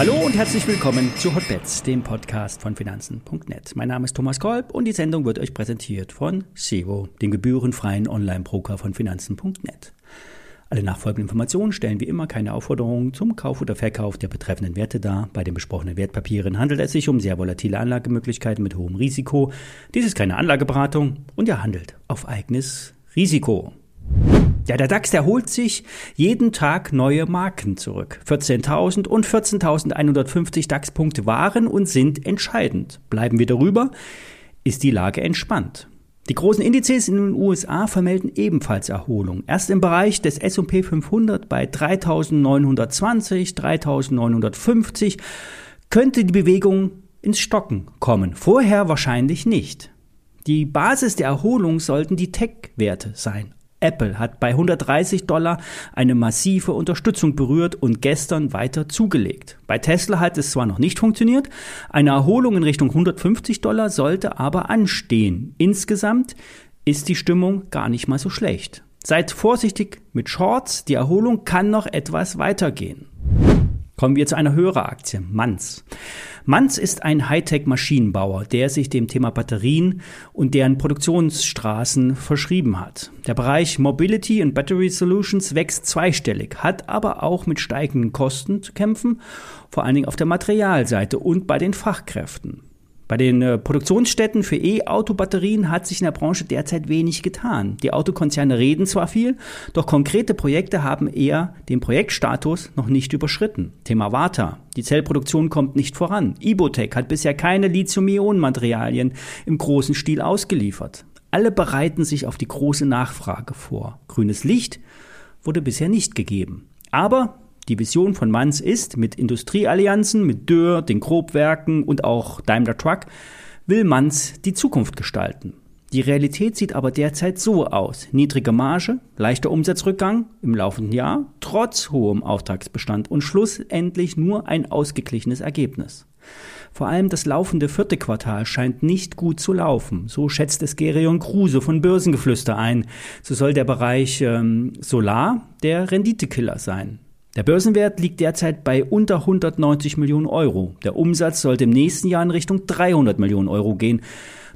Hallo und herzlich willkommen zu Hotbets, dem Podcast von Finanzen.net. Mein Name ist Thomas Kolb und die Sendung wird euch präsentiert von Sevo, dem gebührenfreien Online-Broker von Finanzen.net. Alle nachfolgenden Informationen stellen wie immer keine Aufforderungen zum Kauf oder Verkauf der betreffenden Werte dar. Bei den besprochenen Wertpapieren handelt es sich um sehr volatile Anlagemöglichkeiten mit hohem Risiko. Dies ist keine Anlageberatung und ihr handelt auf eigenes Risiko. Ja, der DAX, der holt sich jeden Tag neue Marken zurück. 14.000 und 14.150 DAX-Punkte waren und sind entscheidend. Bleiben wir darüber, ist die Lage entspannt. Die großen Indizes in den USA vermelden ebenfalls Erholung. Erst im Bereich des S&P 500 bei 3.920, 3.950 könnte die Bewegung ins Stocken kommen. Vorher wahrscheinlich nicht. Die Basis der Erholung sollten die Tech-Werte sein. Apple hat bei 130 Dollar eine massive Unterstützung berührt und gestern weiter zugelegt. Bei Tesla hat es zwar noch nicht funktioniert, eine Erholung in Richtung 150 Dollar sollte aber anstehen. Insgesamt ist die Stimmung gar nicht mal so schlecht. Seid vorsichtig mit Shorts, die Erholung kann noch etwas weitergehen. Kommen wir zu einer Höreraktie, Manz. Manz ist ein Hightech-Maschinenbauer, der sich dem Thema Batterien und deren Produktionsstraßen verschrieben hat. Der Bereich Mobility and Battery Solutions wächst zweistellig, hat aber auch mit steigenden Kosten zu kämpfen, vor allen Dingen auf der Materialseite und bei den Fachkräften. Bei den äh, Produktionsstätten für E-Auto-Batterien hat sich in der Branche derzeit wenig getan. Die Autokonzerne reden zwar viel, doch konkrete Projekte haben eher den Projektstatus noch nicht überschritten. Thema Vata. Die Zellproduktion kommt nicht voran. Ibotec hat bisher keine Lithium-Ionen-Materialien im großen Stil ausgeliefert. Alle bereiten sich auf die große Nachfrage vor. Grünes Licht wurde bisher nicht gegeben. Aber die Vision von Manz ist, mit Industrieallianzen, mit Dürr, den Grobwerken und auch Daimler Truck, will Manz die Zukunft gestalten. Die Realität sieht aber derzeit so aus. Niedrige Marge, leichter Umsatzrückgang im laufenden Jahr, trotz hohem Auftragsbestand und schlussendlich nur ein ausgeglichenes Ergebnis. Vor allem das laufende vierte Quartal scheint nicht gut zu laufen. So schätzt es Gerion Kruse von Börsengeflüster ein. So soll der Bereich ähm, Solar der Renditekiller sein. Der Börsenwert liegt derzeit bei unter 190 Millionen Euro. Der Umsatz sollte im nächsten Jahr in Richtung 300 Millionen Euro gehen.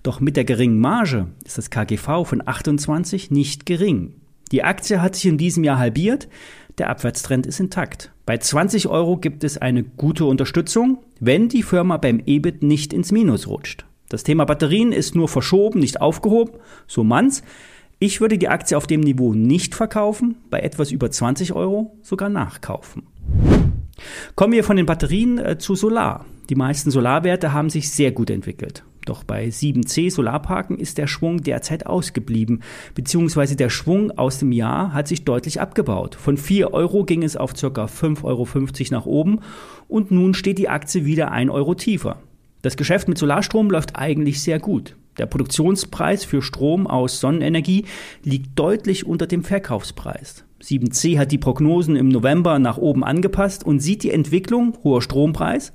Doch mit der geringen Marge ist das KGV von 28 nicht gering. Die Aktie hat sich in diesem Jahr halbiert. Der Abwärtstrend ist intakt. Bei 20 Euro gibt es eine gute Unterstützung, wenn die Firma beim EBIT nicht ins Minus rutscht. Das Thema Batterien ist nur verschoben, nicht aufgehoben, so man's. Ich würde die Aktie auf dem Niveau nicht verkaufen, bei etwas über 20 Euro sogar nachkaufen. Kommen wir von den Batterien äh, zu Solar. Die meisten Solarwerte haben sich sehr gut entwickelt. Doch bei 7C Solarparken ist der Schwung derzeit ausgeblieben, beziehungsweise der Schwung aus dem Jahr hat sich deutlich abgebaut. Von 4 Euro ging es auf ca. 5,50 Euro nach oben und nun steht die Aktie wieder 1 Euro tiefer. Das Geschäft mit Solarstrom läuft eigentlich sehr gut. Der Produktionspreis für Strom aus Sonnenenergie liegt deutlich unter dem Verkaufspreis. 7C hat die Prognosen im November nach oben angepasst und sieht die Entwicklung hoher Strompreis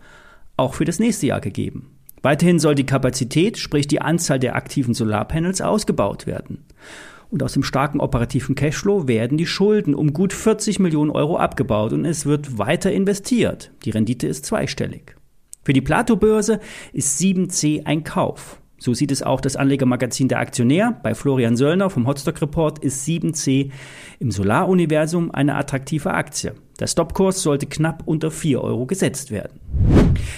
auch für das nächste Jahr gegeben. Weiterhin soll die Kapazität, sprich die Anzahl der aktiven Solarpanels, ausgebaut werden. Und aus dem starken operativen Cashflow werden die Schulden um gut 40 Millionen Euro abgebaut und es wird weiter investiert. Die Rendite ist zweistellig. Für die Plato-Börse ist 7C ein Kauf. So sieht es auch das Anlegermagazin Der Aktionär. Bei Florian Söllner vom Hotstock Report ist 7C im Solaruniversum eine attraktive Aktie. Der Stopkurs sollte knapp unter 4 Euro gesetzt werden.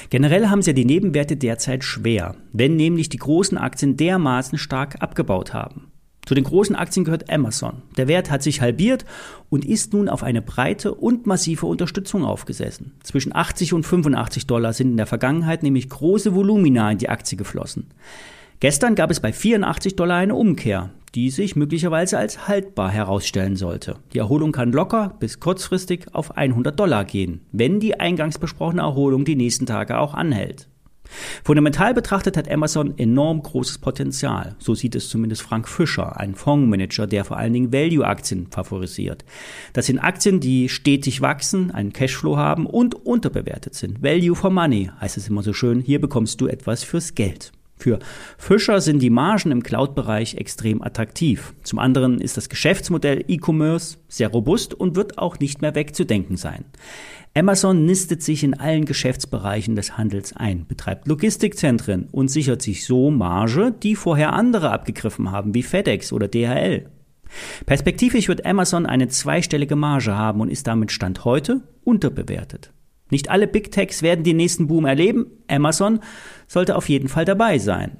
Generell haben sie ja die Nebenwerte derzeit schwer, wenn nämlich die großen Aktien dermaßen stark abgebaut haben. Zu den großen Aktien gehört Amazon. Der Wert hat sich halbiert und ist nun auf eine breite und massive Unterstützung aufgesessen. Zwischen 80 und 85 Dollar sind in der Vergangenheit nämlich große Volumina in die Aktie geflossen. Gestern gab es bei 84 Dollar eine Umkehr, die sich möglicherweise als haltbar herausstellen sollte. Die Erholung kann locker bis kurzfristig auf 100 Dollar gehen, wenn die eingangs besprochene Erholung die nächsten Tage auch anhält. Fundamental betrachtet hat Amazon enorm großes Potenzial. So sieht es zumindest Frank Fischer, ein Fondsmanager, der vor allen Dingen Value-Aktien favorisiert. Das sind Aktien, die stetig wachsen, einen Cashflow haben und unterbewertet sind. Value for Money heißt es immer so schön. Hier bekommst du etwas fürs Geld. Für Fischer sind die Margen im Cloud-Bereich extrem attraktiv. Zum anderen ist das Geschäftsmodell E-Commerce sehr robust und wird auch nicht mehr wegzudenken sein. Amazon nistet sich in allen Geschäftsbereichen des Handels ein, betreibt Logistikzentren und sichert sich so Marge, die vorher andere abgegriffen haben, wie FedEx oder DHL. Perspektivisch wird Amazon eine zweistellige Marge haben und ist damit Stand heute unterbewertet. Nicht alle Big Techs werden den nächsten Boom erleben. Amazon sollte auf jeden Fall dabei sein.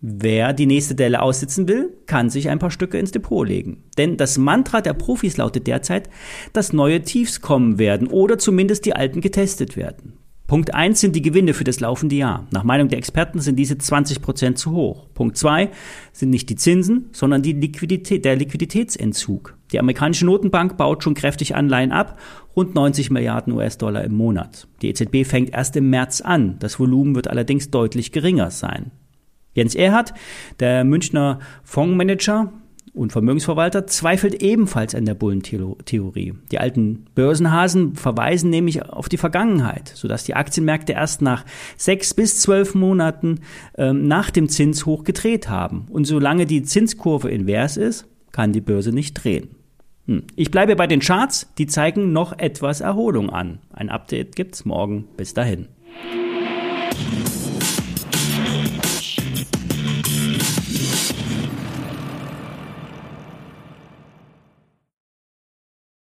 Wer die nächste Delle aussitzen will, kann sich ein paar Stücke ins Depot legen. Denn das Mantra der Profis lautet derzeit, dass neue Tiefs kommen werden oder zumindest die alten getestet werden. Punkt 1 sind die Gewinne für das laufende Jahr. Nach Meinung der Experten sind diese 20 Prozent zu hoch. Punkt 2 sind nicht die Zinsen, sondern die Liquidität, der Liquiditätsentzug. Die amerikanische Notenbank baut schon kräftig Anleihen ab, rund 90 Milliarden US-Dollar im Monat. Die EZB fängt erst im März an. Das Volumen wird allerdings deutlich geringer sein. Jens Erhardt, der Münchner Fondsmanager, und Vermögensverwalter zweifelt ebenfalls an der Bullentheorie. Die alten Börsenhasen verweisen nämlich auf die Vergangenheit, sodass die Aktienmärkte erst nach sechs bis zwölf Monaten ähm, nach dem Zinshoch gedreht haben. Und solange die Zinskurve invers ist, kann die Börse nicht drehen. Hm. Ich bleibe bei den Charts, die zeigen noch etwas Erholung an. Ein Update gibt's morgen. Bis dahin.